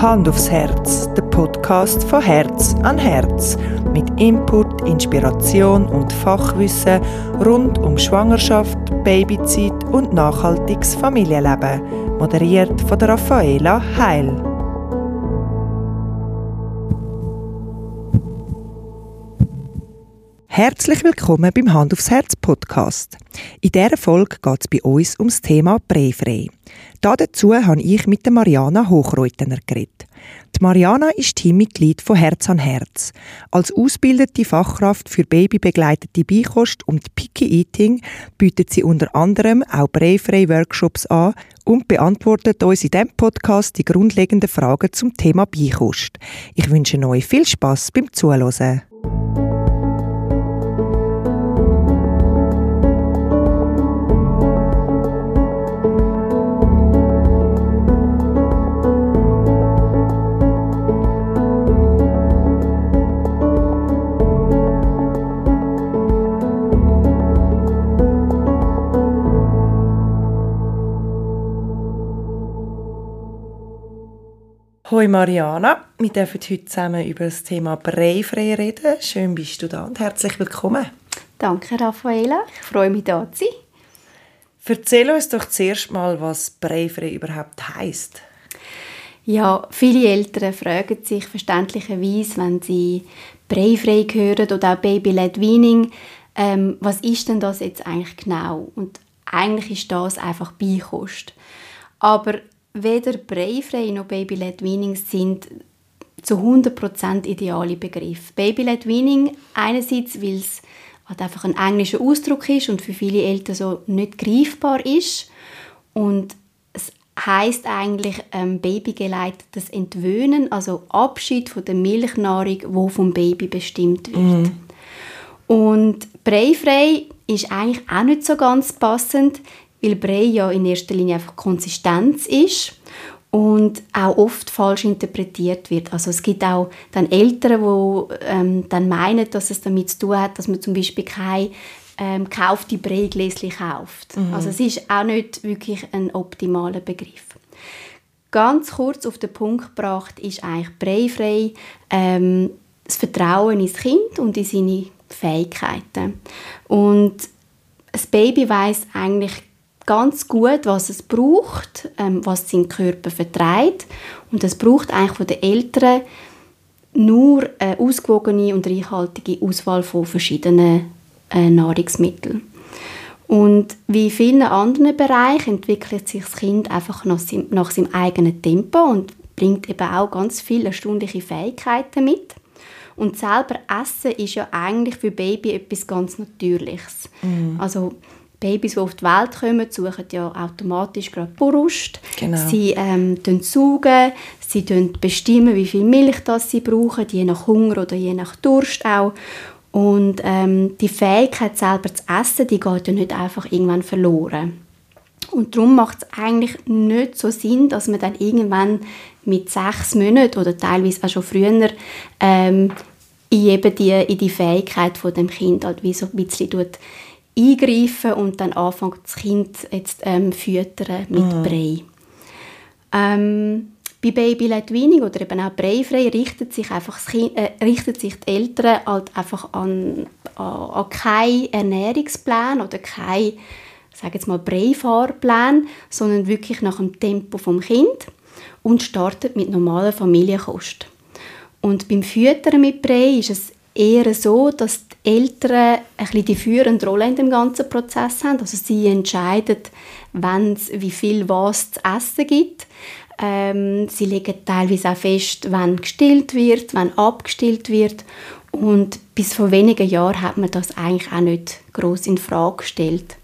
Hand aufs Herz, der Podcast von Herz an Herz. Mit Input, Inspiration und Fachwissen rund um Schwangerschaft, Babyzeit und nachhaltiges Familienleben. Moderiert von der Raffaela Heil. Herzlich willkommen beim Hand aufs Herz Podcast. In dieser Folge geht es bei uns ums Thema Präfrei. Dazu habe ich mit der Mariana Hochreutener geredet. Die Mariana ist Teammitglied von Herz an Herz. Als ausgebildete Fachkraft für babybegleitete Beikost und Picky Eating bietet sie unter anderem auch präfrei Workshops an und beantwortet uns in diesem Podcast die grundlegenden Fragen zum Thema Beikost. Ich wünsche euch viel Spaß beim Zuhören. Hoi Mariana, wir dürfen heute zusammen über das Thema Breifrei reden. Schön bist du da und herzlich willkommen. Danke Raffaela, ich freue mich da zu sein. Erzähl uns doch zuerst mal, was Breifrei überhaupt heißt. Ja, viele Eltern fragen sich verständlicherweise, wenn sie Breifrei hören oder auch Baby-led Weaning, ähm, was ist denn das jetzt eigentlich genau? Und eigentlich ist das einfach Beikost. Aber weder Breifrei noch Baby-led Weaning sind zu 100% ideale Begriffe. Baby-led Weaning einerseits, weil es halt einfach ein englischer Ausdruck ist und für viele Eltern so nicht greifbar ist und es heißt eigentlich ähm, babygeleitetes Entwöhnen, also Abschied von der Milchnahrung, wo vom Baby bestimmt wird. Mm. Und breifrei ist eigentlich auch nicht so ganz passend, weil Brei ja in erster Linie einfach Konsistenz ist und auch oft falsch interpretiert wird. Also es gibt auch dann Eltern, die ähm, dann meinen, dass es damit zu tun hat, dass man zum Beispiel kein ähm, kaufte Breigläschen kauft. Mhm. Also es ist auch nicht wirklich ein optimaler Begriff. Ganz kurz auf den Punkt gebracht ist eigentlich breifrei ähm, das Vertrauen ins Kind und in seine Fähigkeiten. Und das Baby weiß eigentlich ganz gut, was es braucht, ähm, was sein Körper vertreibt. Und es braucht eigentlich von den Eltern nur eine ausgewogene und reichhaltige Auswahl von verschiedenen äh, Nahrungsmitteln. Und wie in vielen anderen Bereichen entwickelt sich das Kind einfach nach seinem, nach seinem eigenen Tempo und bringt eben auch ganz viele erstaunliche Fähigkeiten mit. Und selber Essen ist ja eigentlich für Baby etwas ganz Natürliches. Mm. Also Babys, die auf die Welt kommen, suchen ja automatisch gerade Brust. Genau. Sie ähm, saugen, sie bestimmen, wie viel Milch das sie brauchen, je nach Hunger oder je nach Durst auch. Und ähm, die Fähigkeit selber zu essen, die geht ja nicht einfach irgendwann verloren. Und darum macht es eigentlich nicht so Sinn, dass man dann irgendwann mit sechs Monaten oder teilweise auch schon früher ähm, in, eben die, in die Fähigkeit von dem Kind halt wie so ein bisschen eingreifen und dann anfangen, das Kind jetzt ähm, füttern mit mhm. Brei. Ähm, bei Baby-led Weaning oder eben auch breifrei richtet sich einfach das kind, äh, richtet sich die Eltern halt einfach an, an, an keinen Ernährungsplan oder keinen sage jetzt mal Breifahrplan, sondern wirklich nach dem Tempo vom Kind und startet mit normaler Familienkost. Und beim Füttern mit Brei ist es eher so, dass Eltern ein die führende Rolle in dem ganzen Prozess haben. Also sie entscheiden, wenn wie viel was zu essen gibt. Ähm, sie legen teilweise auch fest, wann gestillt wird, wann abgestillt wird. Und bis vor wenigen Jahren hat man das eigentlich auch nicht groß in Frage gestellt.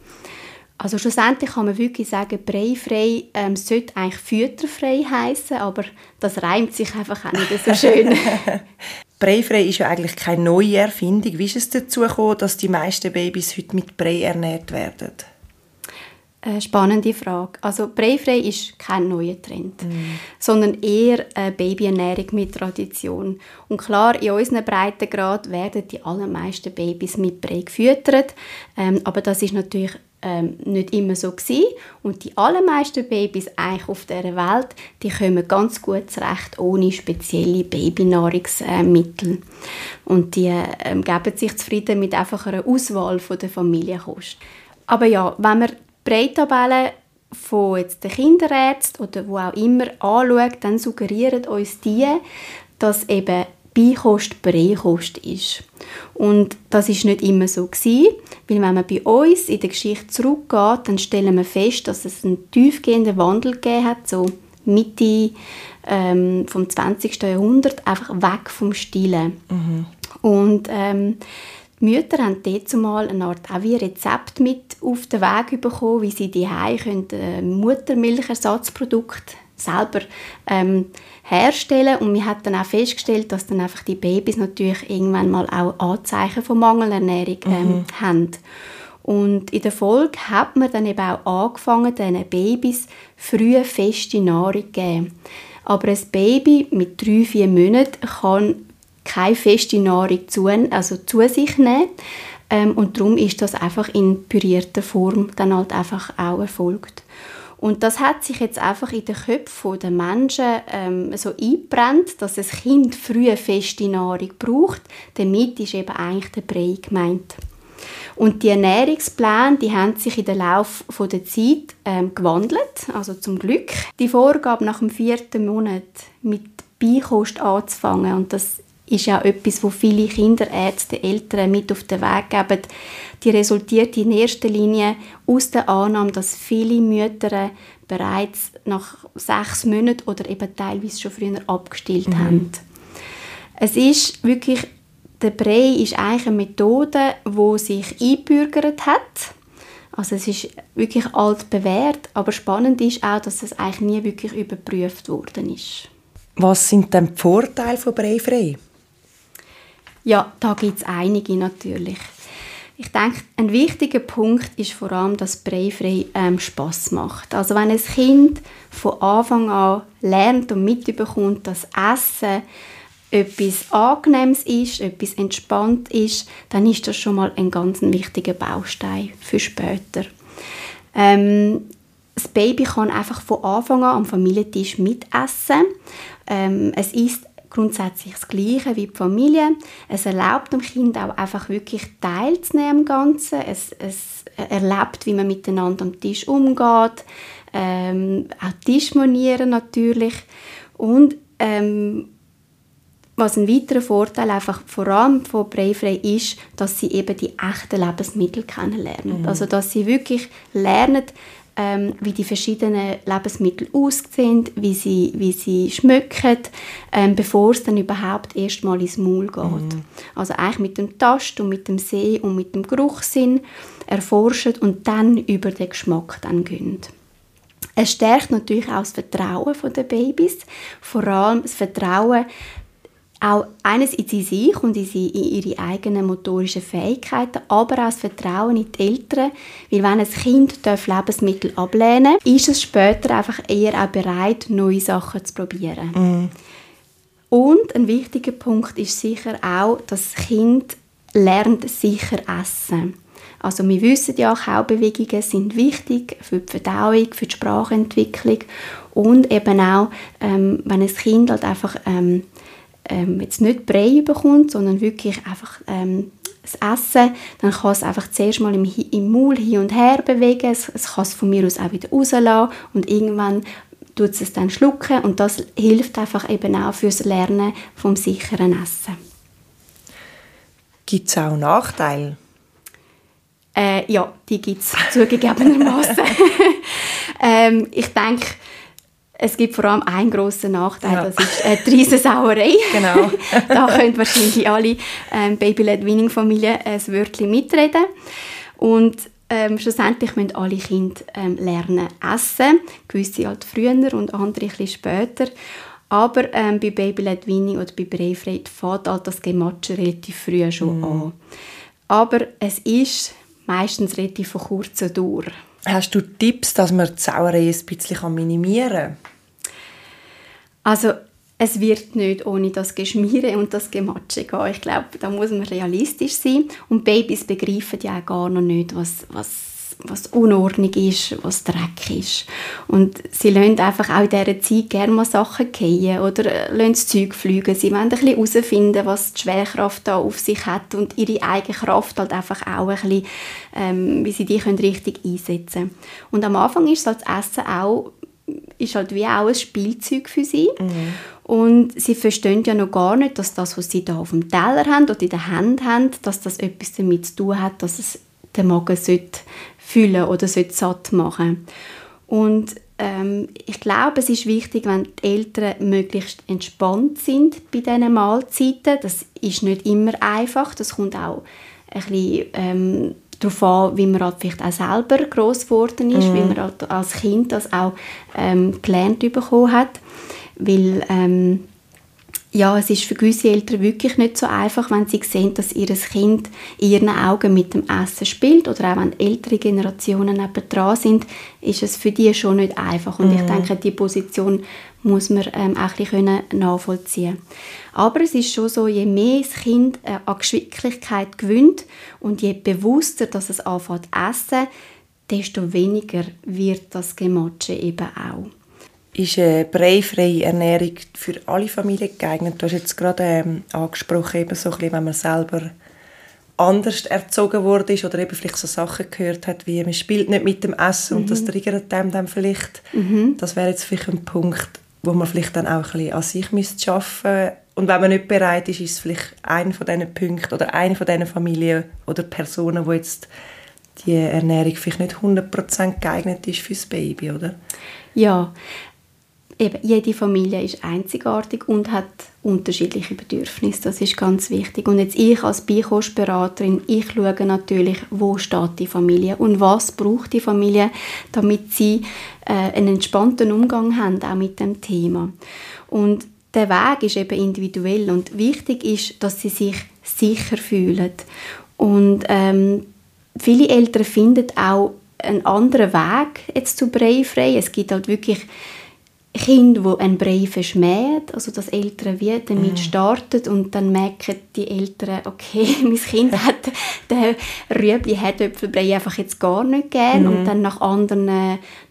Also schlussendlich kann man wirklich sagen, breifrei ähm, sollte eigentlich fütterfrei heißen, aber das reimt sich einfach auch nicht so schön. Breifrei ist ja eigentlich keine neue Erfindung. Wie ist es dazu gekommen, dass die meisten Babys heute mit Brei ernährt werden? Eine spannende Frage. Also Breifrei ist kein neuer Trend, mm. sondern eher eine Babyernährung mit Tradition. Und klar, in unseren Breitengrad werden die allermeisten Babys mit Brei gefüttert, ähm, aber das ist natürlich ähm, nicht immer so gewesen. und die allermeisten Babys eigentlich auf der Welt, die kommen ganz gut zurecht ohne spezielle Babynahrungsmittel und die ähm, geben sich zufrieden mit einfach einer Auswahl von der Familienkost. Aber ja, wenn man die Breitabelle von jetzt den Kinderärzten oder wo auch immer anschaut, dann suggerieren uns die, dass eben Beikost Beikost ist. Und das ist nicht immer so gewesen, weil wenn man bei uns in der Geschichte zurückgeht, dann stellen wir fest, dass es einen tiefgehenden Wandel gegeben hat, so Mitte ähm, vom 20. Jahrhundert, einfach weg vom Stillen. Mhm. Und ähm, die Mütter haben dazu mal eine Art auch wie Rezept mit auf den Weg bekommen, wie sie die können äh, Muttermilchersatzprodukt selber ähm, herstellen und wir haben dann auch festgestellt, dass dann einfach die Babys natürlich irgendwann mal auch Anzeichen von Mangelernährung ähm, mhm. haben. Und in der Folge hat man dann eben auch angefangen, diesen Babys früh feste Nahrung zu geben. Aber ein Baby mit drei, vier Monaten kann keine feste Nahrung zu, also zu sich nehmen. Ähm, und darum ist das einfach in pürierter Form dann halt einfach auch erfolgt. Und das hat sich jetzt einfach in den Köpfen der Menschen ähm, so eingebrannt, dass ein Kind früh feste Nahrung braucht. Damit ist eben eigentlich der Brei gemeint. Und die Ernährungspläne, die haben sich in der Lauf der Zeit ähm, gewandelt, also zum Glück. Die Vorgabe nach dem vierten Monat mit Beikost anzufangen und das ist ja etwas, wo viele Kinderärzte, Eltern mit auf den Weg geben. Die resultiert in erster Linie aus der Annahme, dass viele Mütter bereits nach sechs Monaten oder eben teilweise schon früher abgestillt mhm. haben. Es ist wirklich, der Brei ist eigentlich eine Methode, die sich einbürgert hat. Also es ist wirklich alt bewährt, aber spannend ist auch, dass es eigentlich nie wirklich überprüft worden ist. Was sind denn die Vorteile von Breifrei? Ja, da gibt es einige natürlich. Ich denke, ein wichtiger Punkt ist vor allem, dass Breifrei ähm, Spaß macht. Also wenn ein Kind von Anfang an lernt und mitbekommt, dass Essen etwas Angenehmes ist, etwas entspannt ist, dann ist das schon mal ein ganz wichtiger Baustein für später. Ähm, das Baby kann einfach von Anfang an am Familientisch mitessen. Ähm, es ist grundsätzlich das Gleiche wie die Familie. Es erlaubt dem Kind auch einfach wirklich teilzunehmen am Ganzen. Es, es erlebt, wie man miteinander am Tisch umgeht. Ähm, auch Tischmanieren natürlich. Und ähm, was ein weiterer Vorteil einfach vor allem von Breifrei ist, dass sie eben die echten Lebensmittel kennenlernen. Mhm. Also dass sie wirklich lernen, ähm, wie die verschiedenen Lebensmittel aussehen, wie sie, wie sie schmecken, ähm, bevor es dann überhaupt erst mal ins Maul geht. Mhm. Also eigentlich mit dem Tast und mit dem Seh und mit dem Geruchssinn erforschen und dann über den Geschmack dann gehen. Es stärkt natürlich auch das Vertrauen der Babys, vor allem das Vertrauen auch eines in sie sich und in, sie, in ihre eigenen motorischen Fähigkeiten, aber auch das Vertrauen in die Eltern, weil wenn ein Kind Lebensmittel ablehnen darf, ist es später einfach eher auch bereit, neue Sachen zu probieren. Mm. Und ein wichtiger Punkt ist sicher auch, dass das Kind lernt sicher essen. Also wir wissen ja, Kaubewegungen sind wichtig für die Verdauung, für die Sprachentwicklung und eben auch, ähm, wenn ein Kind halt einfach ähm, ähm, jetzt nicht Brei bekommt, sondern wirklich einfach ähm, das Essen, dann kann es einfach zuerst mal im, im Maul hin und her bewegen, es, es kann es von mir aus auch wieder rauslassen und irgendwann tut es dann schlucken und das hilft einfach eben auch fürs Lernen vom sicheren Essen. Gibt es auch Nachteile? Äh, ja, die gibt es zugegebenermaßen. ähm, ich denke, es gibt vor allem einen grossen Nachteil, ja. das ist äh, die Riesensauerei. Genau. da können wahrscheinlich alle ähm, Baby-led-Winning-Familien ein Wörtchen mitreden. Und ähm, schlussendlich müssen alle Kinder ähm, lernen essen. Gewisse halt früher und andere etwas später. Aber ähm, bei Baby-led Winning oder bei Breifreit fängt halt das Gematsche relativ früh schon mm. an. Aber es ist meistens relativ von kurzer Dauer. Hast du Tipps, dass man die Sauerei ein bisschen minimieren kann? Also es wird nicht ohne das Geschmiere und das Gematsche gehen. Ich glaube, da muss man realistisch sein. Und Babys begreifen ja auch gar noch nicht, was, was was, was Unordnung ist, was Dreck ist. Und sie lassen einfach auch in dieser Zeit gerne mal Sachen fallen oder lassen das Zeug fliegen. Sie wollen ein bisschen herausfinden, was die Schwerkraft da auf sich hat und ihre eigene Kraft halt einfach auch ein bisschen, ähm, wie sie die können richtig einsetzen können. Und am Anfang ist halt das Essen auch ist halt wie auch ein Spielzeug für sie. Mhm. Und sie verstehen ja noch gar nicht, dass das, was sie da auf dem Teller haben oder in der Hand haben, dass das etwas damit zu tun hat, dass es den Magen sollte füllen oder satt machen Und ähm, ich glaube, es ist wichtig, wenn die Eltern möglichst entspannt sind bei diesen Mahlzeiten. Das ist nicht immer einfach. Das kommt auch ein bisschen ähm, darauf an, wie man halt vielleicht auch selber gross geworden ist, mhm. wie man halt als Kind das auch ähm, gelernt bekommen hat. Weil ähm, ja, es ist für gewisse Eltern wirklich nicht so einfach, wenn sie sehen, dass ihr Kind in ihren Augen mit dem Essen spielt oder auch wenn ältere Generationen dran sind, ist es für die schon nicht einfach. Und mhm. ich denke, die Position muss man ähm, auch ein bisschen nachvollziehen Aber es ist schon so, je mehr das Kind äh, an Geschicklichkeit gewinnt und je bewusster dass es anfängt zu essen, desto weniger wird das Gematsche eben auch ist eine breifreie Ernährung für alle Familien geeignet? Du hast jetzt gerade ähm, angesprochen, eben so ein bisschen, wenn man selber anders erzogen wurde ist oder eben vielleicht so Sachen gehört hat, wie man spielt nicht mit dem Essen mhm. und das mhm. triggert einem dann vielleicht. Mhm. Das wäre jetzt vielleicht ein Punkt, wo man vielleicht dann auch ein bisschen an sich müsste arbeiten und wenn man nicht bereit ist, ist es vielleicht einer von diesen Punkten oder eine von diesen Familien oder Personen, wo jetzt die Ernährung vielleicht nicht 100% geeignet ist fürs Baby, oder? Ja, eben, jede Familie ist einzigartig und hat unterschiedliche Bedürfnisse. Das ist ganz wichtig. Und jetzt ich als Beikostberaterin, ich schaue natürlich, wo steht die Familie und was braucht die Familie, damit sie äh, einen entspannten Umgang haben, auch mit dem Thema. Und der Weg ist eben individuell und wichtig ist, dass sie sich sicher fühlen. Und ähm, viele Eltern finden auch einen anderen Weg jetzt zu Breifrei. Es gibt halt wirklich Kind, wo ein Brei verschmäht, also das Eltern wie damit mhm. startet und dann merken die Eltern, okay, mein Kind hat den Rüebli Herdöpfelbrei einfach jetzt gar nicht gern mhm. und dann nach anderen,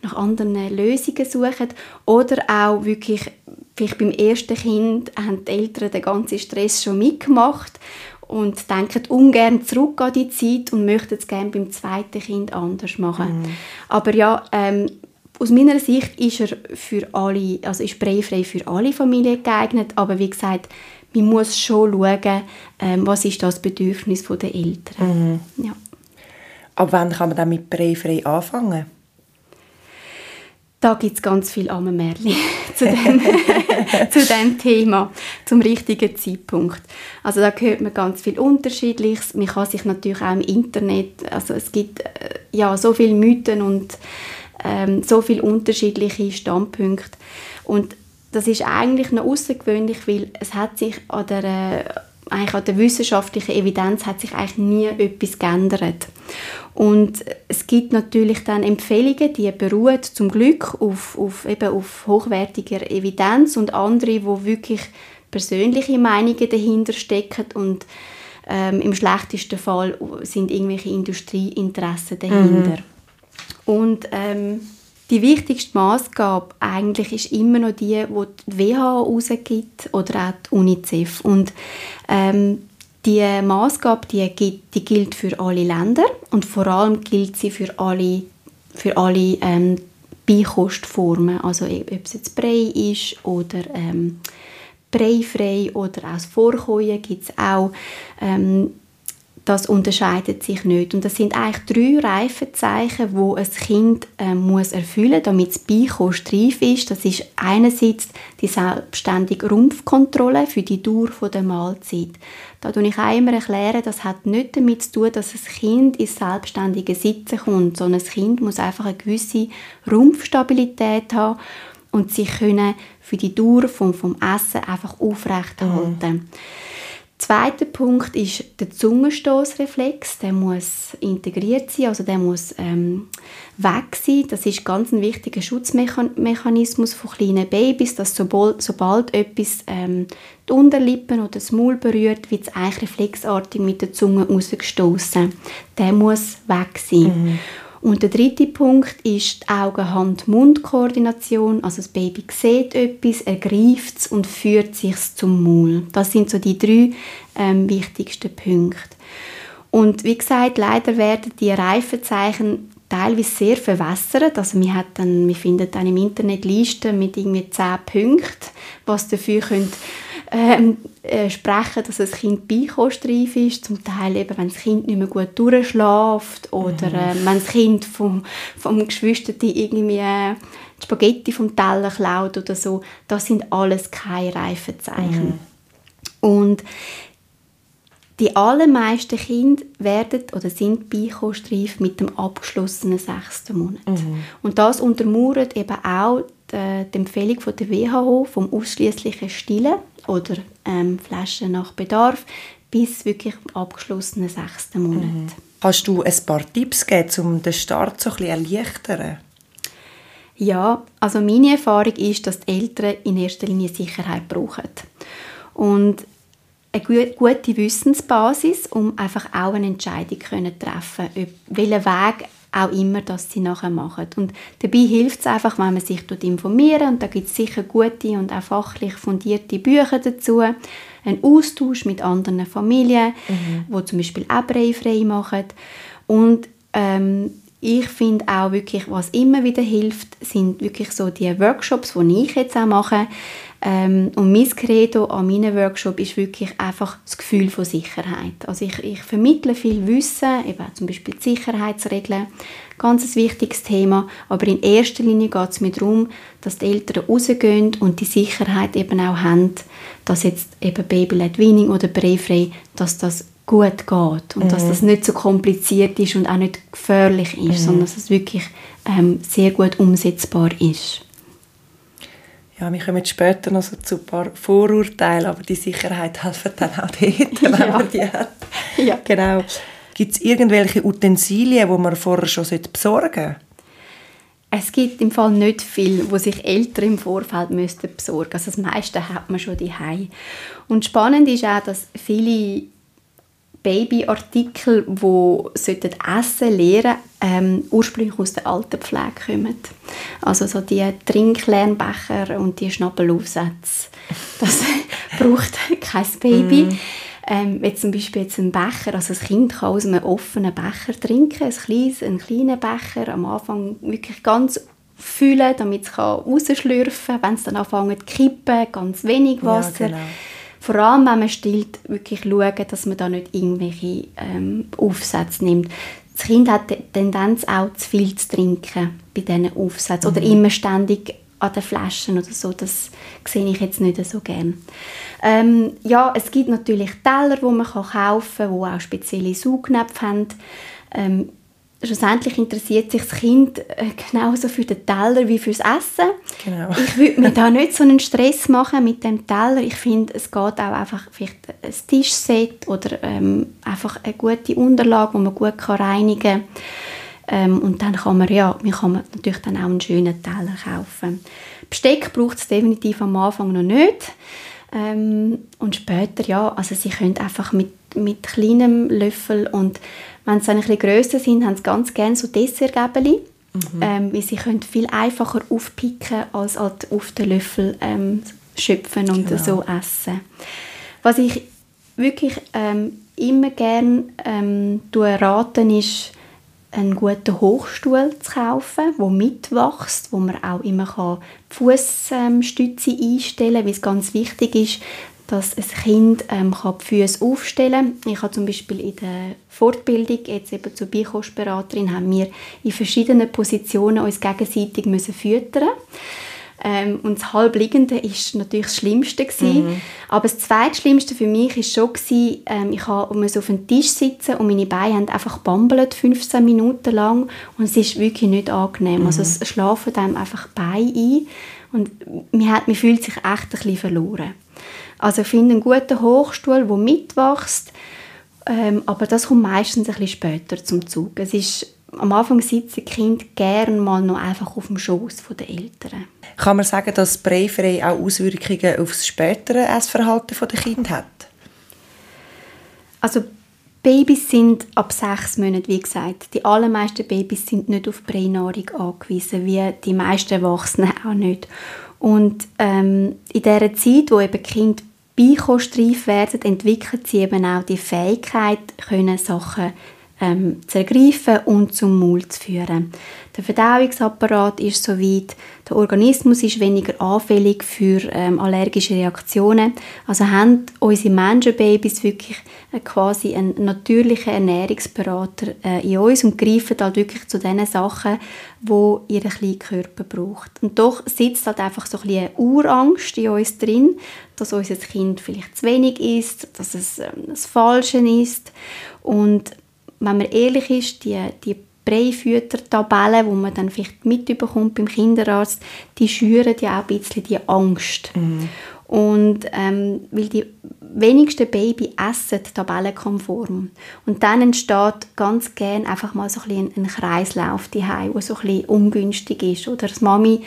nach anderen Lösungen suchen oder auch wirklich vielleicht beim ersten Kind haben die Eltern den ganzen Stress schon mitgemacht und denken ungern zurück an die Zeit und möchten es gerne beim zweiten Kind anders machen. Mhm. Aber ja, ähm, aus meiner Sicht ist er für alle, also ist breifrei für alle Familien geeignet, aber wie gesagt, man muss schon schauen, ähm, was ist das Bedürfnis der Eltern. Mhm. Ja. Ab wann kann man dann mit breifrei anfangen? Da gibt es ganz viel Ammenmärchen zu, dem, zu dem Thema, zum richtigen Zeitpunkt. Also da hört man ganz viel Unterschiedliches. Man kann sich natürlich auch im Internet, also es gibt äh, ja so viele Mythen und ähm, so viele unterschiedliche Standpunkte. Und das ist eigentlich noch außergewöhnlich, weil es hat sich an der, äh, eigentlich an der wissenschaftlichen Evidenz hat sich eigentlich nie etwas geändert. Und es gibt natürlich dann Empfehlungen, die beruhen zum Glück auf, auf, eben auf hochwertiger Evidenz und andere, wo wirklich persönliche Meinungen dahinter stecken und ähm, im schlechtesten Fall sind irgendwelche Industrieinteressen dahinter. Mhm. Und ähm, die wichtigste Maßgabe eigentlich ist immer noch die, die die WHO rausgibt oder auch die UNICEF. Und ähm, die Maßgabe, die, die gilt für alle Länder und vor allem gilt sie für alle, für alle ähm, Beikostformen, also ob es jetzt Brei ist oder ähm, breifrei oder aus Vorkochen gibt es auch ähm, das unterscheidet sich nicht. Und das sind eigentlich drei Reifezeichen, wo ein Kind äh, muss erfüllen, damit das Beikost reif ist. Das ist einerseits die selbstständige Rumpfkontrolle für die Dauer der Mahlzeit. Da erkläre ich auch immer, erklären, das hat nicht damit zu tun, dass ein Kind ins selbstständige Sitzen kommt, sondern das Kind muss einfach eine gewisse Rumpfstabilität haben und sich können für die Dauer vom, vom Essen einfach aufrechterhalten. Mhm. Zweiter Punkt ist der Zungenstoßreflex. Der muss integriert sein, also der muss ähm, weg sein. Das ist ganz ein wichtiger Schutzmechanismus von kleinen Babys, dass sobald, sobald etwas ähm, die Unterlippen oder das Maul berührt, wird es eigentlich reflexartig mit der Zunge rausgestoßen. Der muss weg sein. Mhm. Und der dritte Punkt ist die Augen-Hand-Mund-Koordination. Also das Baby sieht etwas, ergreift es und führt sich zum Maul. Das sind so die drei ähm, wichtigsten Punkte. Und wie gesagt, leider werden die Reifezeichen teilweise sehr verwässert. Also wir, hat dann, wir finden dann im Internet Listen mit irgendwie 10 Punkten, was dafür könnt, ähm, äh, sprechen, dass das Kind beikostreif ist. Zum Teil eben, wenn das Kind nicht mehr gut durchschläft oder äh, wenn das Kind vom, vom Geschwisterten irgendwie äh, Spaghetti vom Teller klaut oder so. Das sind alles keine Reifezeichen. Mhm. Und die allermeisten Kinder werden oder sind beikostreif mit dem abgeschlossenen sechsten Monat. Mhm. Und das untermauert eben auch die, die Empfehlung von der WHO vom ausschließlichen Stillen oder ähm, Flaschen nach Bedarf bis wirklich abgeschlossenen sechsten Monat. Mhm. Hast du ein paar Tipps gegeben, um den Start so ein bisschen erleichtern? Ja, also meine Erfahrung ist, dass die Eltern in erster Linie Sicherheit brauchen. Und eine gute Wissensbasis, um einfach auch eine Entscheidung zu treffen, ob, welchen Weg auch immer, das sie nachher machen. Und dabei hilft es einfach, wenn man sich dort informieren und da gibt es sicher gute und auch fachlich fundierte Bücher dazu, ein Austausch mit anderen Familien, mhm. wo zum Beispiel auch frei machen und ähm, ich finde auch wirklich, was immer wieder hilft, sind wirklich so die Workshops, die ich jetzt auch mache, ähm, und mein Credo an meinen Workshop ist wirklich einfach das Gefühl von Sicherheit. Also ich, ich vermittle viel Wissen, eben zum Beispiel die Sicherheitsregeln, ganz ein wichtiges Thema, aber in erster Linie geht es mir darum, dass die Eltern rausgehen und die Sicherheit eben auch haben, dass jetzt eben Baby-led Weaning oder Breifrei, dass das gut geht und mhm. dass das nicht so kompliziert ist und auch nicht gefährlich ist, mhm. sondern dass es wirklich ähm, sehr gut umsetzbar ist. Ja, wir kommen später noch so zu ein paar Vorurteilen, aber die Sicherheit hilft dann auch dort, wenn ja. man die hat. Ja. Genau. Gibt es irgendwelche Utensilien, die man vorher schon besorgen sollte? Es gibt im Fall nicht viel, wo sich Eltern im Vorfeld müssten besorgen. Also das meiste hat man schon daheim. Und spannend ist auch, dass viele Babyartikel, die essen lernen ähm, ursprünglich aus der alten Pflege kommen. Also so die Trinklernbecher und die Schnappelaufsätze. Das braucht kein Baby. Mm. Ähm, jetzt zum Beispiel jetzt ein Becher, also das Kind kann aus einem offenen Becher trinken, ein kleines, einen kleinen Becher, am Anfang wirklich ganz füllen, damit es rausschlürfen kann. Wenn es dann anfängt zu kippen, ganz wenig Wasser. Ja, genau vor allem, wenn man stillt, wirklich schauen, dass man da nicht irgendwelche ähm, Aufsätze nimmt. Das Kind hat die Tendenz auch zu viel zu trinken bei diesen Aufsätzen mhm. oder immer ständig an den Flaschen oder so. Das sehe ich jetzt nicht so gern. Ähm, ja, es gibt natürlich Teller, die man kaufen kann, die auch spezielle Saugnäpfe haben. Ähm, schlussendlich interessiert sich das Kind äh, genauso für den Teller wie fürs Essen. Genau. Ich würde mir da nicht so einen Stress machen mit dem Teller. Ich finde, es geht auch einfach vielleicht ein Tischset oder ähm, einfach eine gute Unterlage, die man gut kann reinigen kann. Ähm, und dann kann man, ja, man kann natürlich dann auch einen schönen Teller kaufen. Besteck braucht es definitiv am Anfang noch nicht. Ähm, und später, ja, also sie können einfach mit, mit kleinem Löffel und wenn sie ein bisschen grösser sind, haben sie ganz gerne so Dessertgäbeli, mhm. ähm, weil sie können viel einfacher aufpicken als halt auf den Löffel ähm, schöpfen und genau. so essen. Was ich wirklich ähm, immer gerne ähm, raten ist, einen guten Hochstuhl zu kaufen, der mitwächst, wo man auch immer die Fußstütze einstellen kann, weil es ganz wichtig ist, dass ein Kind ähm, kann die Füße aufstellen kann. Ich habe zum Beispiel in der Fortbildung, jetzt eben zur Beikostberaterin, haben wir in verschiedenen Positionen uns gegenseitig müssen füttern ähm, und das Halbliegende ist natürlich das Schlimmste Mhm. Aber das zweitschlimmste für mich ist schon gewesen, ähm, ich musste auf dem Tisch sitzen und meine Beine haben einfach bambelt 15 Minuten lang und es ist wirklich nicht angenehm. Also mhm. Also es schlafen einem einfach Beine ein und man, hat, man fühlt sich echt ein bisschen verloren. Also finde einen guten Hochstuhl, der mitwächst, ähm, aber das kommt meistens ein bisschen später zum Zug. Es ist, am Anfang sitzt ein Kind gerne mal noch einfach auf dem Schoß der Eltern. Kann man sagen, dass Breifrei auch Auswirkungen auf das spätere Essverhalten der Kinder hat? Also Babys sind ab sechs Monaten, wie gesagt, die allermeisten Babys sind nicht auf Pränahrung angewiesen, wie die meisten Erwachsenen auch nicht. Und ähm, in dieser Zeit, wo eben Kind beikostreif werden, entwickeln sie eben auch die Fähigkeit, können Sachen ähm, zu ergreifen und zum Maul zu führen. Der Verdauungsapparat ist soweit, der Organismus ist weniger anfällig für ähm, allergische Reaktionen. Also haben unsere Menschenbabys wirklich äh, quasi einen natürlichen Ernährungsberater äh, in uns und greifen halt wirklich zu den Sachen, wo ihr kleiner Körper braucht. Und doch sitzt halt einfach so ein bisschen eine Urangst in uns drin, dass unser Kind vielleicht zu wenig ist, dass es ähm, das Falsche ist und wenn man ehrlich ist, die, die Breifütter-Tabellen, die man dann vielleicht mitbekommt beim Kinderarzt, die schüren ja auch ein bisschen die Angst. Mhm. Und ähm, weil die wenigsten Baby essen tabellenkonform. Und dann entsteht ganz gern einfach mal so ein, bisschen ein Kreislauf der so ein bisschen ungünstig ist. Oder das Mami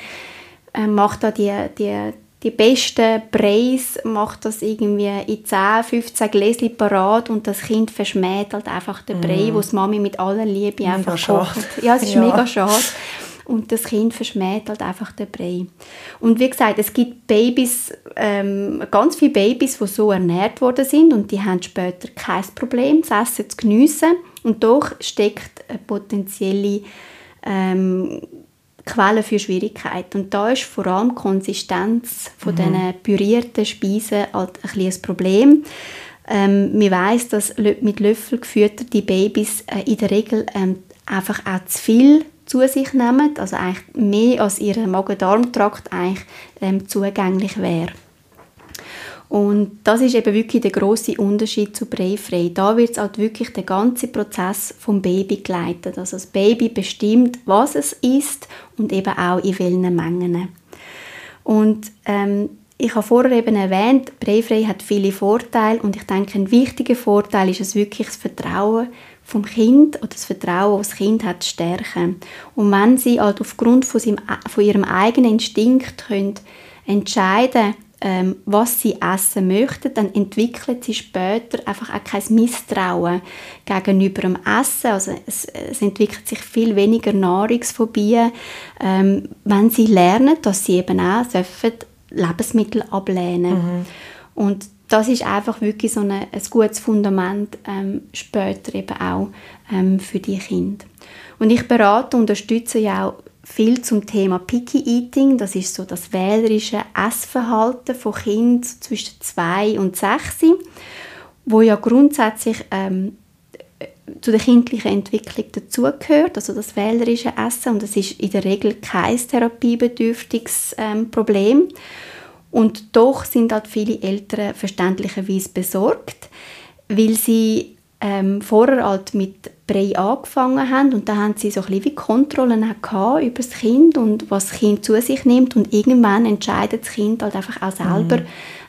äh, macht da die, die die besten Preis macht das irgendwie in 10, 15 Gläschen parat und das Kind verschmäht halt einfach den Brei, mm. wo die Mami mit aller Liebe mega einfach schade. kocht. Ja, es ist ja. mega schade. Und das Kind verschmäht halt einfach den Brei. Und wie gesagt, es gibt Babys, ähm, ganz viele Babys, die so ernährt worden sind und die haben später kein Problem, das Essen zu geniessen. Und doch steckt eine potenzielle ähm, Quelle für Schwierigkeiten. Und da ist vor allem die Konsistenz von mhm. diesen pürierten Speisen halt ein, ein Problem. Ähm, man weiß, dass mit Löffel gefütterte Babys äh, in der Regel ähm, einfach auch zu viel zu sich nehmen, also eigentlich mehr als ihr Magen-Darm-Trakt eigentlich ähm, zugänglich wäre. Und das ist eben wirklich der große Unterschied zu Breifrei. Da wird halt wirklich der ganze Prozess vom Baby geleitet. Also das Baby bestimmt, was es isst und eben auch in welchen Mengen. Und ähm, ich habe vorher eben erwähnt, Breifrei hat viele Vorteile und ich denke, ein wichtiger Vorteil ist es wirklich das Vertrauen vom Kind oder das Vertrauen, das das Kind hat, stärken. Und wenn sie halt aufgrund von, seinem, von ihrem eigenen Instinkt können entscheiden ähm, was sie essen möchten, dann entwickelt sie später einfach auch kein Misstrauen gegenüber dem Essen. Also es, es entwickelt sich viel weniger Nahrungsphobie, ähm, wenn sie lernen, dass sie eben auch dürfen Lebensmittel ablehnen. Mhm. Und das ist einfach wirklich so eine, ein gutes Fundament ähm, später eben auch ähm, für die Kinder. Und ich berate und unterstütze ja auch viel zum Thema Picky Eating. Das ist so das wählerische Essverhalten von Kindern zwischen zwei und sechs, wo ja grundsätzlich ähm, zu der kindlichen Entwicklung dazugehört, also das wählerische Essen und das ist in der Regel kein therapiebedürftiges ähm, Problem. Und doch sind halt viele Eltern verständlicherweise besorgt, weil sie ähm, vorher halt mit Brei angefangen haben und da haben sie so ein bisschen wie Kontrollen über das Kind und was das Kind zu sich nimmt und irgendwann entscheidet das Kind halt einfach auch selber, mhm.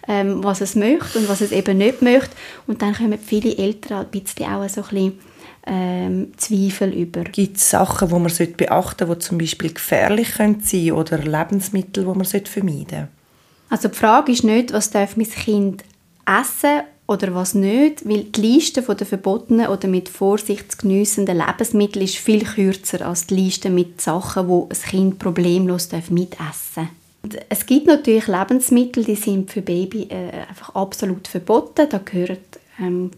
ähm, was es möchte und was es eben nicht möchte und dann kommen viele Eltern halt ein bisschen auch so ein bisschen ähm, Zweifel über. Gibt es Sachen, die man beachten sollte, die zum Beispiel gefährlich sein können oder Lebensmittel, die man vermeiden sollte? Also die Frage ist nicht, was darf mein Kind essen oder was nicht, weil die Liste der verbotenen oder mit Vorsicht zu geniessenden Lebensmittel ist viel kürzer als die Liste mit Sachen, wo ein Kind problemlos mitessen darf. Es gibt natürlich Lebensmittel, die sind für Baby äh, einfach absolut verboten. Da gehören ähm,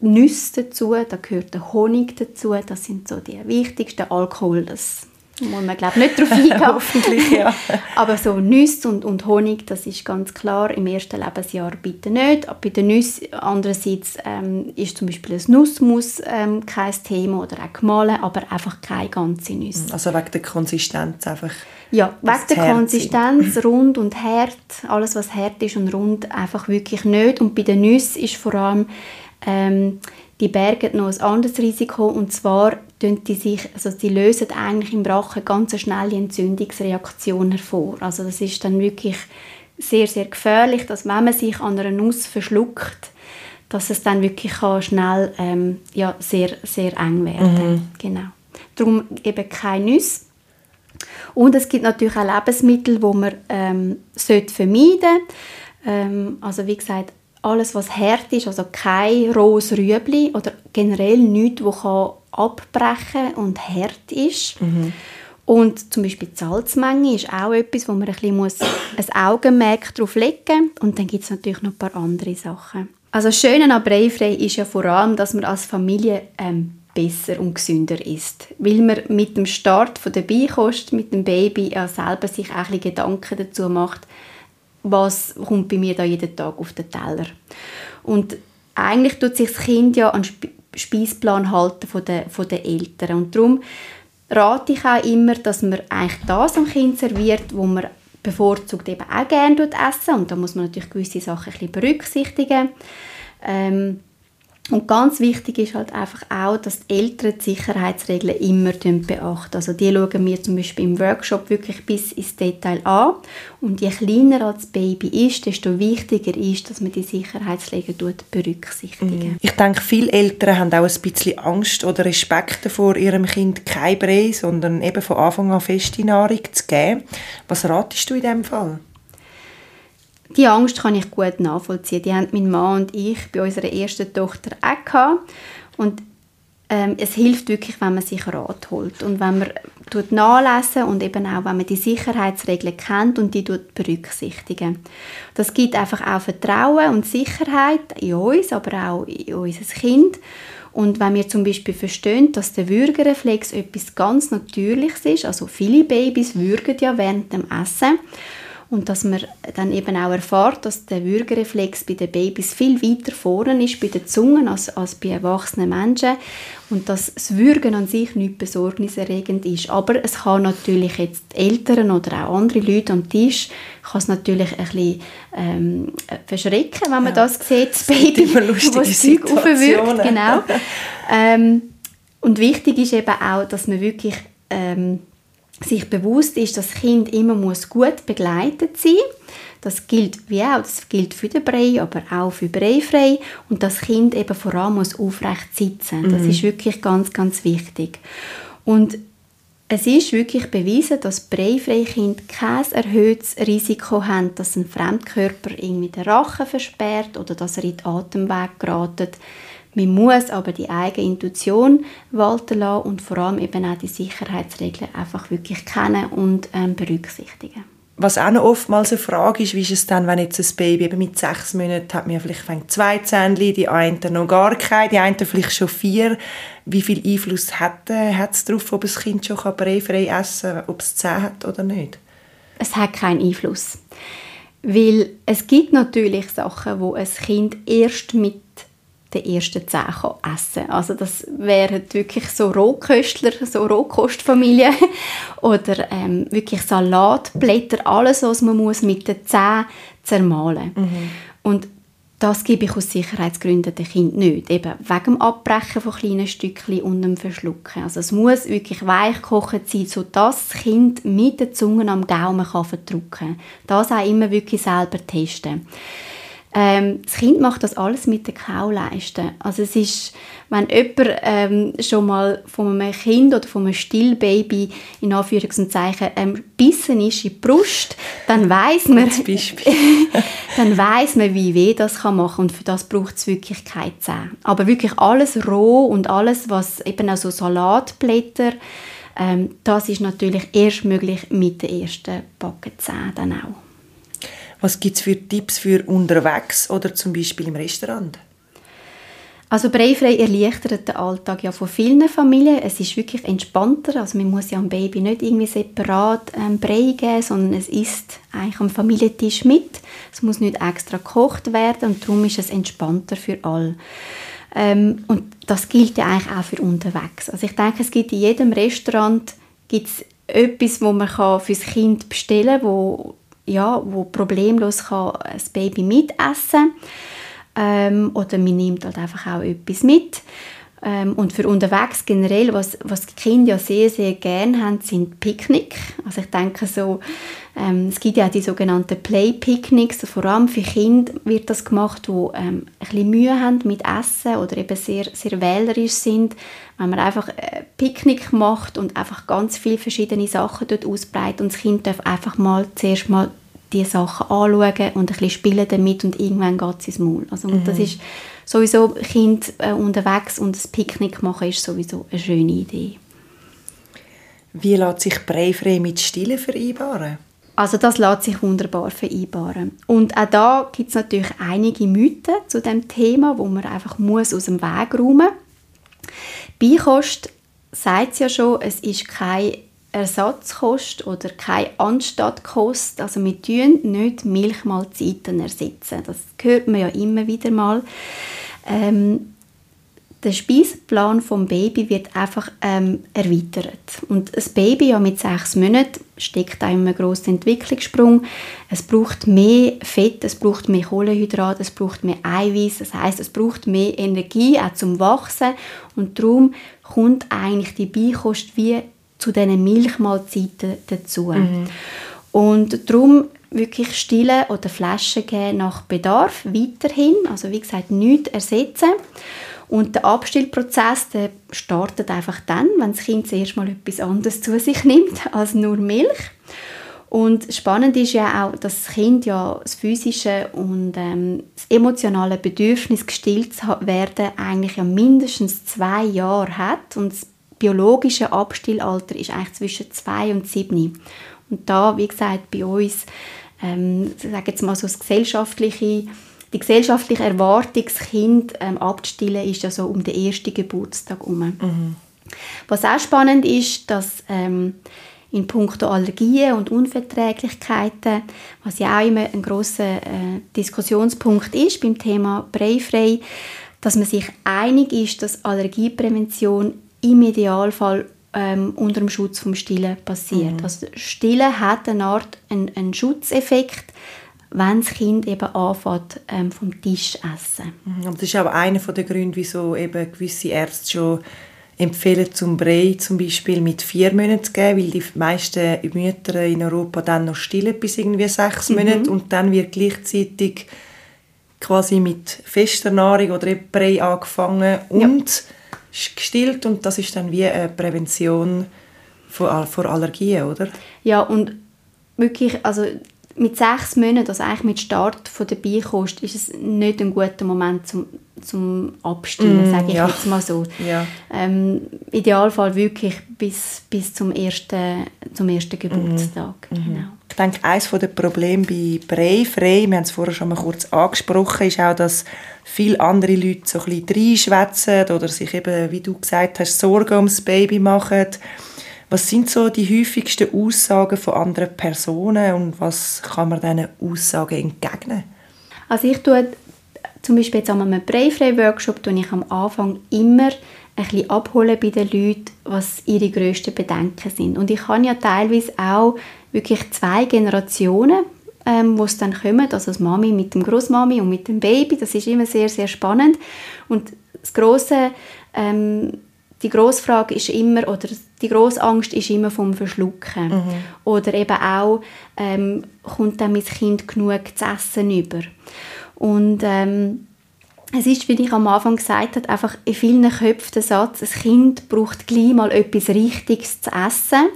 Nüsse dazu, da gehört der Honig dazu. Das sind so die wichtigsten. Alkohol, das muss man glaube nicht darauf eingehen. Hoffentlich, ja. Aber so Nüsse und, und Honig, das ist ganz klar, im ersten Lebensjahr bitte nicht. Bei den Nüssen andererseits ähm, ist zum Beispiel ein Nussmus ähm, kein Thema oder auch gemahlen, aber einfach keine ganze Nüsse. Also wegen der Konsistenz einfach? Ja, wegen der Konsistenz, rund und hart, alles was hart ist und rund, einfach wirklich nicht. Und bei den Nüssen ist vor allem ähm, die bergen noch ein anderes Risiko und zwar die sich, also sie lösen eigentlich im Rachen ganz eine schnelle Entzündungsreaktion hervor. Also das ist dann wirklich sehr, sehr gefährlich, dass wenn man sich an einer Nuss verschluckt, dass es dann wirklich kann schnell ähm, ja, sehr, sehr eng werden mhm. Genau. Darum eben keine Nüsse. Und es gibt natürlich auch Lebensmittel, die man ähm, vermeiden sollte. Ähm, also wie gesagt, alles, was hart ist, also kein rohes Rüebli oder generell nichts, das abbrechen und hart ist. Mhm. Und zum Beispiel die Salzmenge ist auch etwas, wo man ein, bisschen muss ein Augenmerk darauf legen muss. Und dann gibt es natürlich noch ein paar andere Sachen. Also das Schöne an Breifrei ist ja vor allem, dass man als Familie ähm, besser und gesünder ist. Weil man mit dem Start von der Beikost, mit dem Baby ja selber sich auch ein Gedanken dazu macht, was kommt bei mir da jeden Tag auf den Teller. Und eigentlich tut sich das Kind ja an den Speisplan halten von den, von den Eltern. Und darum rate ich auch immer, dass man eigentlich das am Kind serviert, wo man bevorzugt eben auch gerne essen und da muss man natürlich gewisse Sachen ein bisschen berücksichtigen. Ähm, und ganz wichtig ist halt einfach auch, dass die Eltern die Sicherheitsregeln immer beachten. Also die schauen wir zum Beispiel im Workshop wirklich bis ins Detail an. Und je kleiner das Baby ist, desto wichtiger ist, dass man die Sicherheitsregeln berücksichtigen. Mhm. Ich denke, viele Eltern haben auch ein bisschen Angst oder Respekt davor, ihrem Kind kein Brei, sondern eben von Anfang an feste Nahrung zu geben. Was ratest du in diesem Fall? Die Angst kann ich gut nachvollziehen. Die haben mein Mann und ich bei unserer ersten Tochter auch gehabt. Und ähm, es hilft wirklich, wenn man sich Rat holt und wenn man tut nachlesen und eben auch, wenn man die Sicherheitsregeln kennt und die tut berücksichtigen. Das gibt einfach auch Vertrauen und Sicherheit in uns, aber auch in unser Kind. Und wenn wir zum Beispiel verstehen, dass der Würgereflex etwas ganz Natürliches ist, also viele Babys würgen ja während dem Essen, und dass man dann eben auch erfährt, dass der Würgereflex bei den Babys viel weiter vorne ist bei den Zungen als, als bei erwachsenen Menschen und dass das Würgen an sich nicht besorgniserregend ist. Aber es kann natürlich jetzt Eltern oder auch andere Leute am Tisch kann es natürlich ein bisschen ähm, verschrecken, wenn man ja. das sieht, das Baby, das Zeug aufwirkt. Genau. ähm, und wichtig ist eben auch, dass man wirklich ähm, sich bewusst ist, dass das Kind immer muss gut begleitet sein Das gilt wie auch, das gilt für den Brei, aber auch für Breifrei und das Kind eben vor allem muss aufrecht sitzen. Das mhm. ist wirklich ganz, ganz wichtig. Und es ist wirklich bewiesen, dass breifreie Kinder kein erhöhtes Risiko haben, dass ein Fremdkörper irgendwie den Rachen versperrt oder dass er in den Atemweg geratet. Man muss aber die eigene Intuition walten lassen und vor allem eben auch die Sicherheitsregeln einfach wirklich kennen und ähm, berücksichtigen. Was auch noch oftmals eine Frage ist, wie ist es dann, wenn jetzt ein Baby eben mit sechs Monaten hat, man vielleicht zwei Zähnchen, die einen noch gar keine, die einen vielleicht schon vier. Wie viel Einfluss hat, äh, es darauf, ob ein Kind schon frei essen kann, ob es Zähne hat oder nicht? Es hat keinen Einfluss. Weil es gibt natürlich Sachen, wo ein Kind erst mit den ersten Zehn essen. Also das wären wirklich so Rohköstler, so Rohkostfamilien oder ähm, wirklich Salatblätter, alles, was man muss mit den Zähnen zermahlen muss. Mhm. Und das gebe ich aus Sicherheitsgründen dem Kind nicht. Eben wegen dem Abbrechen von kleinen Stückchen und dem Verschlucken. Also es muss wirklich weich gekocht sein, sodass das Kind mit der Zunge am Gaumen kann verdrücken kann. Das auch immer wirklich selber testen. Ähm, das Kind macht das alles mit den Kauleisten. Also es ist, wenn jemand ähm, schon mal von einem Kind oder von einem Stillbaby in Anführungs- und Zeichen ähm, bissen ist in die Brust, dann weiß man, dann weiß man, wie weh das kann machen und für das braucht es wirklich keine Zähne. Aber wirklich alles roh und alles, was eben auch so Salatblätter, ähm, das ist natürlich erst möglich mit den ersten Backenzähnen dann auch. Was gibt es für Tipps für unterwegs oder zum Beispiel im Restaurant? Also Breifrei erleichtert den Alltag ja von vielen Familien. Es ist wirklich entspannter. Also man muss ja am Baby nicht irgendwie separat ähm, Brei geben, sondern es isst eigentlich am Familientisch mit. Es muss nicht extra gekocht werden und darum ist es entspannter für alle. Ähm, und das gilt ja eigentlich auch für unterwegs. Also ich denke, es gibt in jedem Restaurant gibt's etwas, wo man kann fürs Kind bestellen kann, ja, wo problemlos kann das Baby mitessen ähm, oder man nimmt halt einfach auch etwas mit. Ähm, und für unterwegs generell, was, was die Kinder ja sehr, sehr gerne haben, sind Picknick. Also ich denke so, ähm, es gibt ja auch die sogenannten Play-Picknicks, vor allem für Kinder wird das gemacht, die ähm, ein bisschen Mühe haben mit Essen oder eben sehr, sehr wählerisch sind. Wenn man einfach äh, Picknick macht und einfach ganz viele verschiedene Sachen dort ausbreitet und das Kind darf einfach mal zuerst mal die Sachen anschauen und ein bisschen spielen damit und irgendwann geht es ins Maul. Also, mhm. das ist sowieso Kind äh, unterwegs und das Picknick machen ist sowieso eine schöne Idee. Wie lässt sich Breifrei mit Stillen vereinbaren? Also das lässt sich wunderbar vereinbaren. Und auch da gibt es natürlich einige Mythen zu dem Thema, wo man einfach muss aus dem Weg räumen muss. Beikost sagt es ja schon, es ist keine Ersatzkost oder keine Anstattkost. Also wir tun nicht Milchmahlzeiten ersetzen. Das hört man ja immer wieder mal. Ähm, der Speiseplan vom Baby wird einfach ähm, erweitert. Und ein Baby ja mit sechs Monaten steckt auch einen grossen Entwicklungssprung. Es braucht mehr Fett, es braucht mehr Kohlenhydrate, es braucht mehr Eiweiß. Das heißt, es braucht mehr Energie auch zum Wachsen. Und darum kommt eigentlich die Beikost wie zu diesen Milchmahlzeiten dazu. Mhm. Und darum wirklich stillen oder Flaschen geben nach Bedarf weiterhin. Also wie gesagt, nichts ersetzen. Und der Abstillprozess der startet einfach dann, wenn das Kind zuerst mal etwas anderes zu sich nimmt als nur Milch. Und spannend ist ja auch, dass das Kind ja das physische und ähm, das emotionale Bedürfnis gestillt zu werden eigentlich ja mindestens zwei Jahre hat und das biologische Abstillalter ist eigentlich zwischen zwei und sieben. Und da, wie gesagt, bei uns, ähm, sage jetzt mal so das gesellschaftliche die gesellschaftliche Erwartung, das Kind ähm, abzustillen, ist ja so um den ersten Geburtstag herum. Mhm. Was auch spannend ist, dass ähm, in puncto Allergien und Unverträglichkeiten, was ja auch immer ein großer äh, Diskussionspunkt ist beim Thema Breifrei, dass man sich einig ist, dass Allergieprävention im Idealfall ähm, unter dem Schutz vom Stillen passiert. Mhm. Also Stillen hat eine Art einen, einen Schutzeffekt, wenn das Kind eben anfängt, ähm, vom Tisch essen. Mhm. Das ist auch einer der Gründe, wieso eben gewisse Ärzte schon empfehlen, zum Brei zum Beispiel mit vier Monaten zu geben, weil die meisten Mütter in Europa dann noch stillen bis irgendwie sechs mhm. Monate und dann wird gleichzeitig quasi mit fester Nahrung oder Brei angefangen und ja. Gestillt und das ist dann wie eine Prävention vor, vor Allergien, oder? Ja, und wirklich, also mit sechs Monaten, also eigentlich mit Start von der Beikost, ist es nicht ein guter Moment zum, zum Abstillen, mm, sage ich ja. jetzt mal so. Ja. Ähm, Idealfall wirklich bis, bis zum ersten, zum ersten Geburtstag. Mm. Genau. Ich denke, eines der Probleme bei Brei frei, wir haben es vorher schon mal kurz angesprochen, ist auch, dass viele andere Leute so ein bisschen reinschwätzen oder sich eben, wie du gesagt hast, Sorgen ums Baby machen was sind so die häufigsten Aussagen von anderen Personen und was kann man diesen Aussagen entgegnen? Also ich tue zum Beispiel jetzt an einem Breifrei-Workshop ich am Anfang immer ein bisschen abholen bei den Leuten, was ihre grössten Bedenken sind. Und ich kann ja teilweise auch wirklich zwei Generationen, ähm, wo es dann kommen, also das Mami mit dem Großmami und mit dem Baby, das ist immer sehr, sehr spannend. Und das große ähm, die grosse Frage ist immer, oder die grosse Angst ist immer vom Verschlucken. Mhm. Oder eben auch, ähm, kommt dann mein Kind genug zu essen über. Und ähm, es ist, wie ich am Anfang gesagt habe, einfach in vielen Köpfen der Satz, ein Kind braucht gleich mal etwas Richtiges zu essen.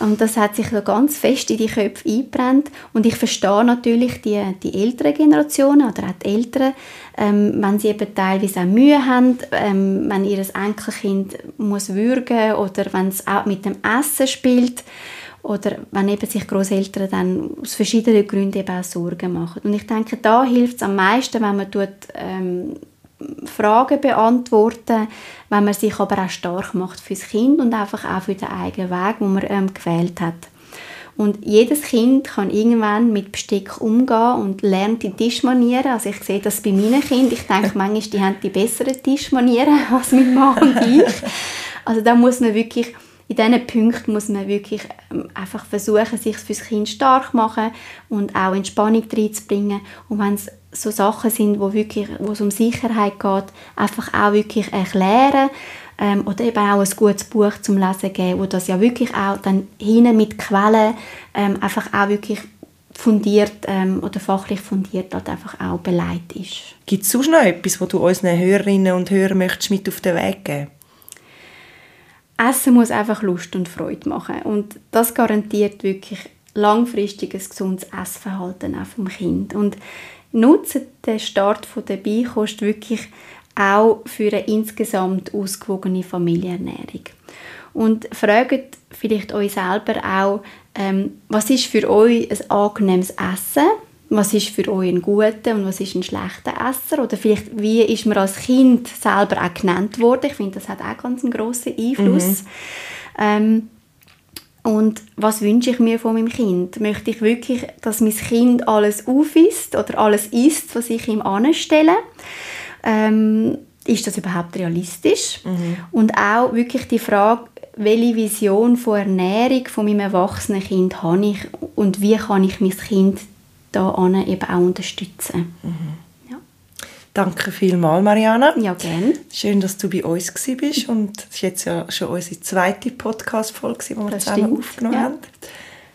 Und das hat sich ganz fest in die Köpfe eingebrannt. Und ich verstehe natürlich die, die älteren Generationen oder auch die Eltern, ähm, wenn sie eben teilweise auch Mühe haben, ähm, wenn ihr Enkelkind muss würgen oder wenn es auch mit dem Essen spielt oder wenn eben sich Großeltern dann aus verschiedenen Gründen eben auch Sorgen machen. Und ich denke, da hilft es am meisten, wenn man tut, ähm, Fragen beantworten, wenn man sich aber auch stark macht fürs Kind und einfach auch für den eigenen Weg, den man ähm, gewählt hat. Und jedes Kind kann irgendwann mit Besteck umgehen und lernt die Tischmanieren. Also ich sehe das bei meinen Kindern. Ich denke manchmal, die haben die besseren Tischmanieren als mein Mann und ich. Also da muss man wirklich, in diesen Punkten muss man wirklich ähm, einfach versuchen, sich fürs Kind stark zu machen und auch Entspannung reinzubringen. Und wenn es so Sachen sind, wo, wirklich, wo es um Sicherheit geht, einfach auch wirklich erklären ähm, oder eben auch ein gutes Buch zum Lesen geben, wo das ja wirklich auch dann hinten mit Quellen ähm, einfach auch wirklich fundiert ähm, oder fachlich fundiert halt einfach auch beleidigt ist. Gibt es sonst noch etwas, was du unseren Hörerinnen und Hörern möchtest mit auf den Weg geben Essen muss einfach Lust und Freude machen und das garantiert wirklich langfristig ein gesundes Essverhalten auch vom Kind. Und nutzen den Start der Beikost wirklich auch für eine insgesamt ausgewogene Familienernährung. Und fragt vielleicht euch selber auch, ähm, was ist für euch ein angenehmes Essen? Was ist für euch ein guter und was ist ein schlechter Esser? Oder vielleicht, wie ist man als Kind selber auch genannt worden? Ich finde, das hat auch ganz einen grossen Einfluss. Mhm. Ähm, und was wünsche ich mir von meinem Kind? Möchte ich wirklich, dass mein Kind alles aufisst oder alles isst, was ich ihm anstelle? Ähm, ist das überhaupt realistisch? Mhm. Und auch wirklich die Frage, welche Vision von Ernährung von meinem erwachsenen Kind habe ich und wie kann ich mein Kind da eben auch unterstützen? Mhm. Danke vielmals, Mariana. Ja, gerne. Schön, dass du bei uns bist und es ist jetzt ja schon unsere zweite Podcast-Folge, die wir das zusammen stimmt. aufgenommen ja. haben.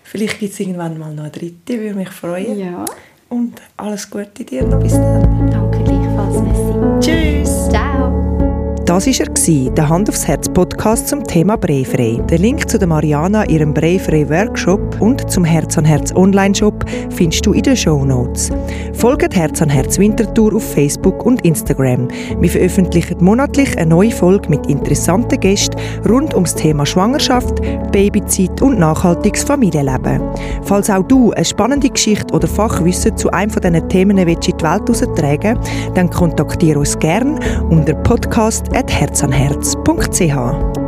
Vielleicht gibt es irgendwann mal noch eine dritte, würde mich freuen. Ja. Und alles Gute dir noch bis dann. Danke gleichfalls, Messi. Tschüss. Ciao. Das war er, der Hand aufs Herz Podcast zum Thema Breifrei. Den Link zu der Mariana, ihrem Breifrei Workshop und zum Herz an Herz Online Shop findest du in den Show Notes. Folgt Herz an Herz Winterthur auf Facebook und Instagram. Wir veröffentlichen monatlich eine neue Folge mit interessanten Gästen rund ums Thema Schwangerschaft, Babyzeit und nachhaltiges Familienleben. Falls auch du eine spannende Geschichte oder Fachwissen zu einem von diesen Themen in die Welt heraustragen dann kontaktiere uns gerne unter podcast herzanherz.ch.